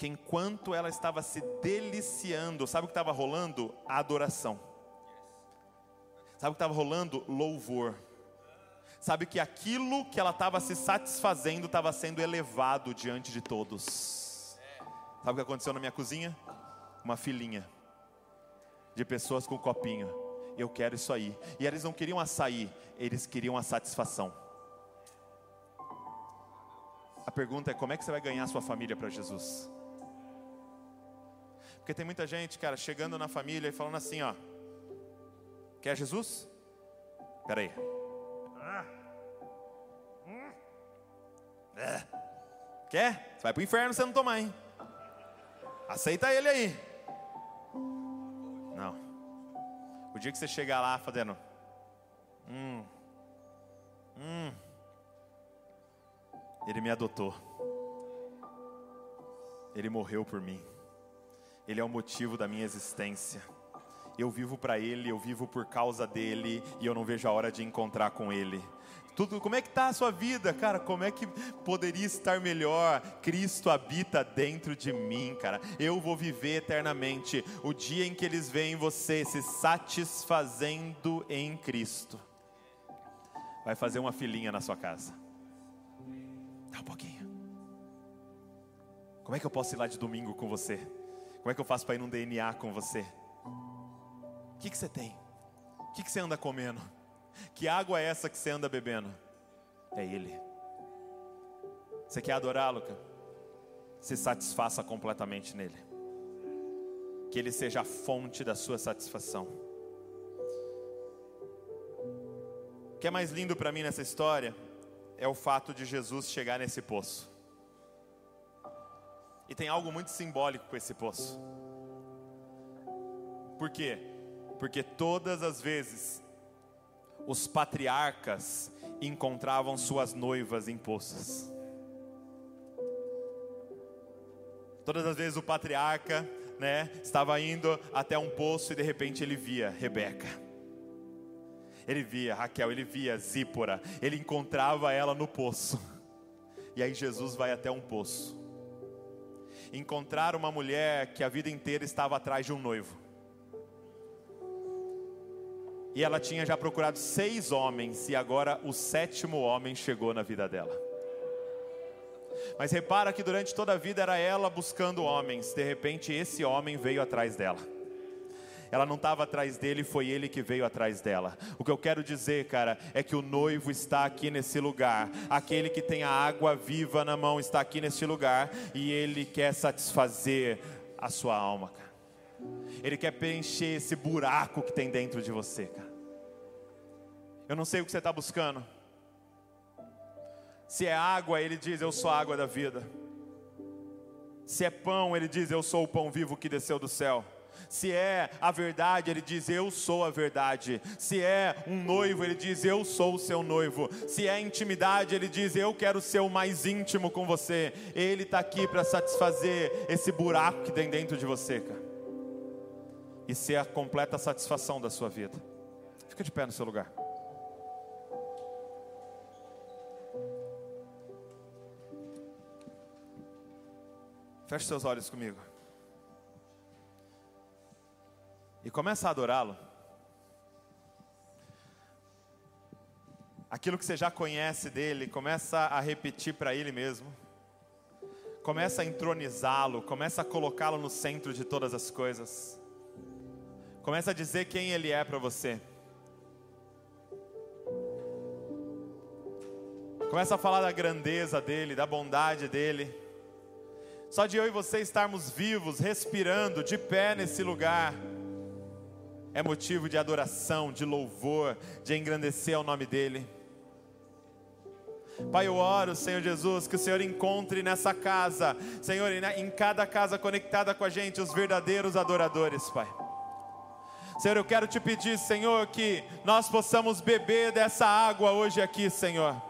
que enquanto ela estava se deliciando, sabe o que estava rolando? A adoração. Sabe o que estava rolando? Louvor. Sabe que aquilo que ela estava se satisfazendo estava sendo elevado diante de todos. Sabe o que aconteceu na minha cozinha? Uma filhinha de pessoas com copinho. Eu quero isso aí. E eles não queriam açaí, eles queriam a satisfação. A pergunta é: como é que você vai ganhar sua família para Jesus? Porque tem muita gente, cara, chegando na família e falando assim, ó. Quer Jesus? Espera aí. Quer? Você vai pro inferno se não tomar, hein? Aceita ele aí. Não. O dia que você chegar lá fazendo. Hum. Hum. Ele me adotou. Ele morreu por mim. Ele é o motivo da minha existência. Eu vivo para Ele, eu vivo por causa dele e eu não vejo a hora de encontrar com Ele. Tudo, como é que está a sua vida, cara? Como é que poderia estar melhor? Cristo habita dentro de mim, cara. Eu vou viver eternamente. O dia em que eles veem você se satisfazendo em Cristo, vai fazer uma filhinha na sua casa. Dá um pouquinho. Como é que eu posso ir lá de domingo com você? Como é que eu faço para ir num DNA com você? O que, que você tem? O que, que você anda comendo? Que água é essa que você anda bebendo? É Ele. Você quer adorá-lo, cara? Se satisfaça completamente nele. Que Ele seja a fonte da sua satisfação. O que é mais lindo para mim nessa história é o fato de Jesus chegar nesse poço. E tem algo muito simbólico com esse poço. Por quê? Porque todas as vezes os patriarcas encontravam suas noivas em poços. Todas as vezes o patriarca, né, estava indo até um poço e de repente ele via Rebeca. Ele via Raquel, ele via Zípora, ele encontrava ela no poço. E aí Jesus vai até um poço encontrar uma mulher que a vida inteira estava atrás de um noivo. E ela tinha já procurado seis homens, e agora o sétimo homem chegou na vida dela. Mas repara que durante toda a vida era ela buscando homens, de repente esse homem veio atrás dela ela não estava atrás dele, foi ele que veio atrás dela. O que eu quero dizer, cara, é que o noivo está aqui nesse lugar, aquele que tem a água viva na mão está aqui nesse lugar e ele quer satisfazer a sua alma, cara. Ele quer preencher esse buraco que tem dentro de você, cara. Eu não sei o que você está buscando. Se é água, ele diz: Eu sou a água da vida. Se é pão, ele diz: Eu sou o pão vivo que desceu do céu. Se é a verdade, ele diz: Eu sou a verdade. Se é um noivo, ele diz: Eu sou o seu noivo. Se é intimidade, ele diz: Eu quero ser o mais íntimo com você. Ele está aqui para satisfazer esse buraco que tem dentro de você, cara. E ser a completa satisfação da sua vida. Fica de pé no seu lugar. Feche seus olhos comigo. E começa a adorá-lo. Aquilo que você já conhece dele, começa a repetir para ele mesmo. Começa a entronizá-lo, começa a colocá-lo no centro de todas as coisas. Começa a dizer quem Ele é para você. Começa a falar da grandeza dele, da bondade dele. Só de eu e você estarmos vivos, respirando, de pé nesse lugar, é motivo de adoração, de louvor, de engrandecer ao nome dele. Pai, eu oro, Senhor Jesus, que o Senhor encontre nessa casa, Senhor, em cada casa conectada com a gente, os verdadeiros adoradores, Pai. Senhor, eu quero te pedir, Senhor, que nós possamos beber dessa água hoje aqui, Senhor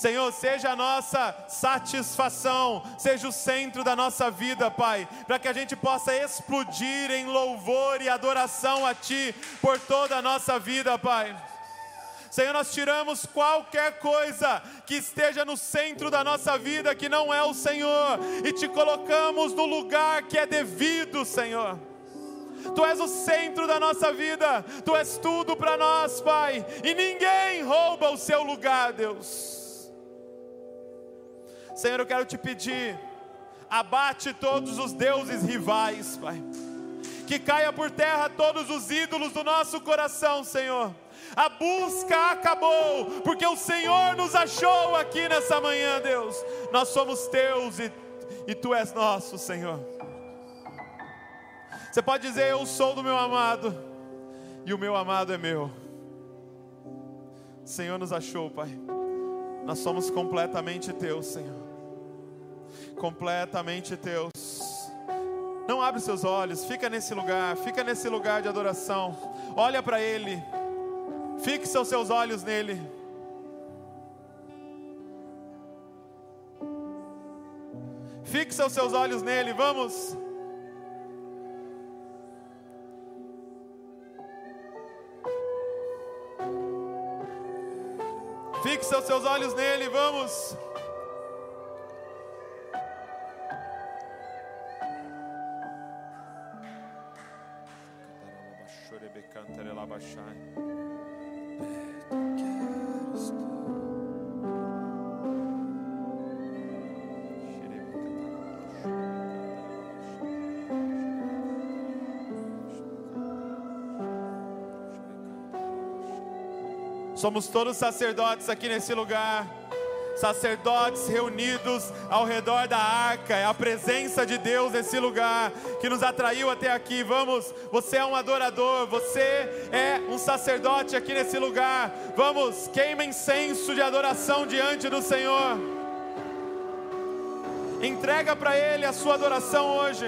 Senhor, seja a nossa satisfação, seja o centro da nossa vida, Pai, para que a gente possa explodir em louvor e adoração a Ti por toda a nossa vida, Pai. Senhor, nós tiramos qualquer coisa que esteja no centro da nossa vida que não é o Senhor e te colocamos no lugar que é devido, Senhor. Tu és o centro da nossa vida, Tu és tudo para nós, Pai, e ninguém rouba o seu lugar, Deus. Senhor, eu quero te pedir, abate todos os deuses rivais, Pai. Que caia por terra todos os ídolos do nosso coração, Senhor. A busca acabou, porque o Senhor nos achou aqui nessa manhã, Deus. Nós somos teus e, e tu és nosso, Senhor. Você pode dizer: Eu sou do meu amado, e o meu amado é meu. O Senhor nos achou, Pai. Nós somos completamente teus, Senhor completamente teus. Não abre seus olhos, fica nesse lugar, fica nesse lugar de adoração. Olha para Ele, fixa os seus olhos nele. Fixa os seus olhos nele, vamos. Fixa os seus olhos nele, vamos. Somos todos sacerdotes aqui nesse lugar. Sacerdotes reunidos ao redor da arca, é a presença de Deus nesse lugar que nos atraiu até aqui. Vamos, você é um adorador, você é um sacerdote aqui nesse lugar. Vamos, queima incenso de adoração diante do Senhor. Entrega para Ele a sua adoração hoje.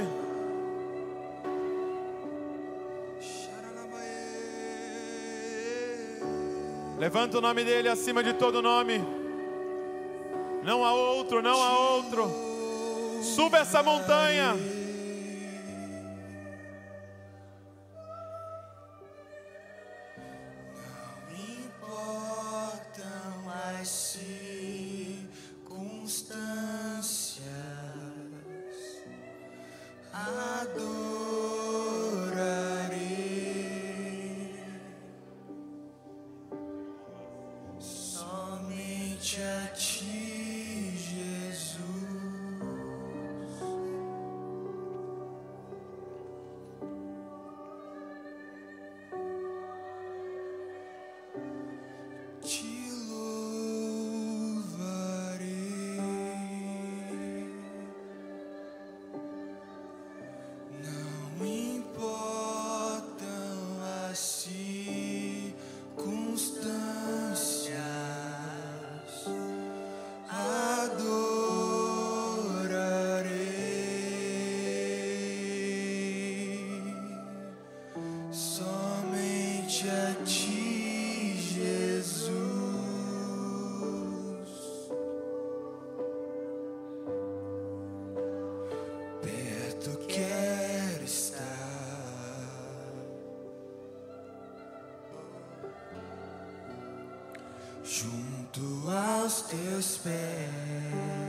Levanta o nome dele acima de todo nome. Não há outro, não há outro. Suba essa montanha. Teus pés.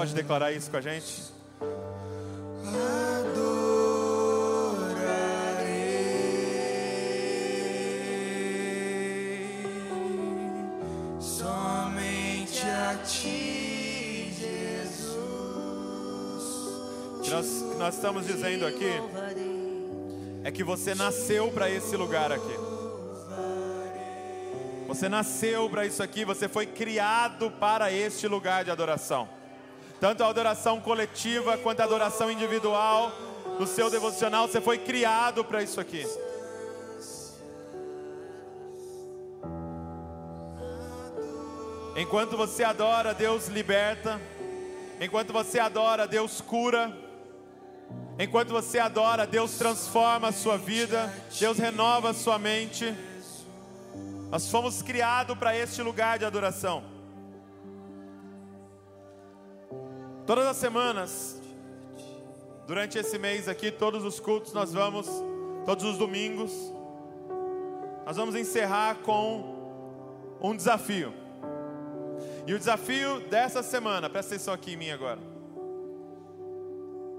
Pode declarar isso com a gente? Adorarei somente a ti, Jesus. Nós, o que nós estamos dizendo aqui é que você nasceu para esse lugar aqui. Você nasceu para isso aqui, você foi criado para este lugar de adoração. Tanto a adoração coletiva quanto a adoração individual, no seu devocional, você foi criado para isso aqui. Enquanto você adora, Deus liberta. Enquanto você adora, Deus cura. Enquanto você adora, Deus transforma a sua vida, Deus renova a sua mente. Nós fomos criados para este lugar de adoração. Todas as semanas, durante esse mês aqui, todos os cultos nós vamos, todos os domingos, nós vamos encerrar com um desafio. E o desafio dessa semana, presta atenção aqui em mim agora,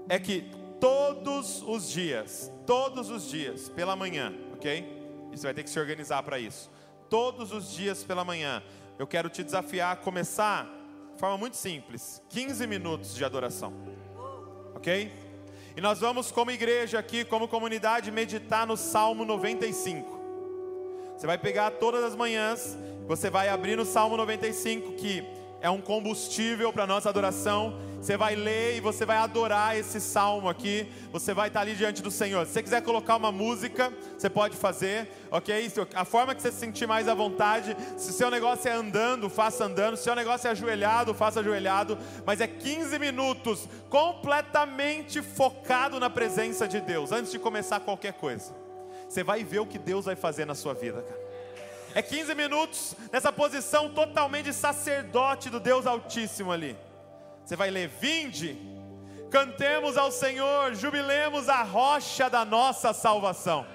é que todos os dias, todos os dias, pela manhã, ok? Você vai ter que se organizar para isso. Todos os dias pela manhã, eu quero te desafiar a começar forma muito simples: 15 minutos de adoração, ok? E nós vamos, como igreja aqui, como comunidade, meditar no Salmo 95. Você vai pegar todas as manhãs, você vai abrir no Salmo 95, que é um combustível para nossa adoração. Você vai ler e você vai adorar esse salmo aqui. Você vai estar ali diante do Senhor. Se você quiser colocar uma música, você pode fazer, ok? A forma que você se sentir mais à vontade. Se o seu negócio é andando, faça andando. Se o seu negócio é ajoelhado, faça ajoelhado. Mas é 15 minutos completamente focado na presença de Deus, antes de começar qualquer coisa. Você vai ver o que Deus vai fazer na sua vida, cara. É 15 minutos nessa posição totalmente sacerdote do Deus Altíssimo ali. Você vai ler: Vinde, cantemos ao Senhor, jubilemos a rocha da nossa salvação.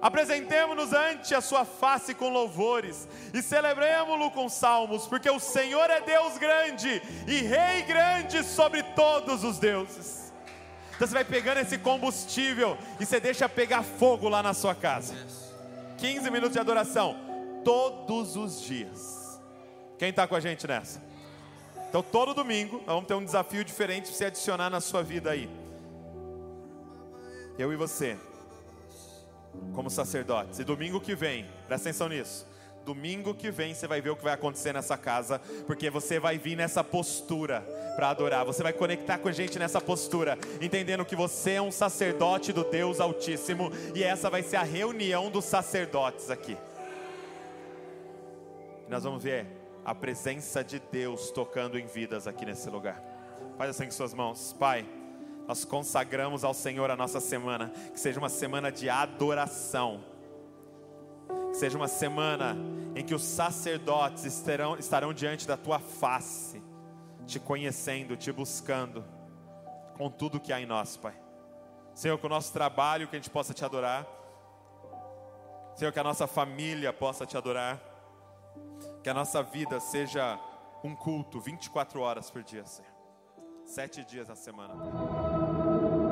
Apresentemo-nos ante a sua face com louvores e celebremos-lo com salmos, porque o Senhor é Deus grande e Rei grande sobre todos os deuses. Então você vai pegando esse combustível e você deixa pegar fogo lá na sua casa. 15 minutos de adoração, todos os dias. Quem está com a gente nessa? Então, todo domingo, nós vamos ter um desafio diferente para você adicionar na sua vida aí. Eu e você, como sacerdotes. E domingo que vem, presta atenção nisso. Domingo que vem você vai ver o que vai acontecer nessa casa, porque você vai vir nessa postura para adorar. Você vai conectar com a gente nessa postura, entendendo que você é um sacerdote do Deus Altíssimo e essa vai ser a reunião dos sacerdotes aqui. Nós vamos ver a presença de Deus tocando em vidas aqui nesse lugar. Faz assim com suas mãos, Pai. Nós consagramos ao Senhor a nossa semana, que seja uma semana de adoração que seja uma semana em que os sacerdotes estarão, estarão diante da tua face, te conhecendo, te buscando, com tudo que há em nós, Pai. Senhor, com o nosso trabalho, que a gente possa te adorar. Senhor, que a nossa família possa te adorar. Que a nossa vida seja um culto 24 horas por dia, Senhor. Sete dias na semana.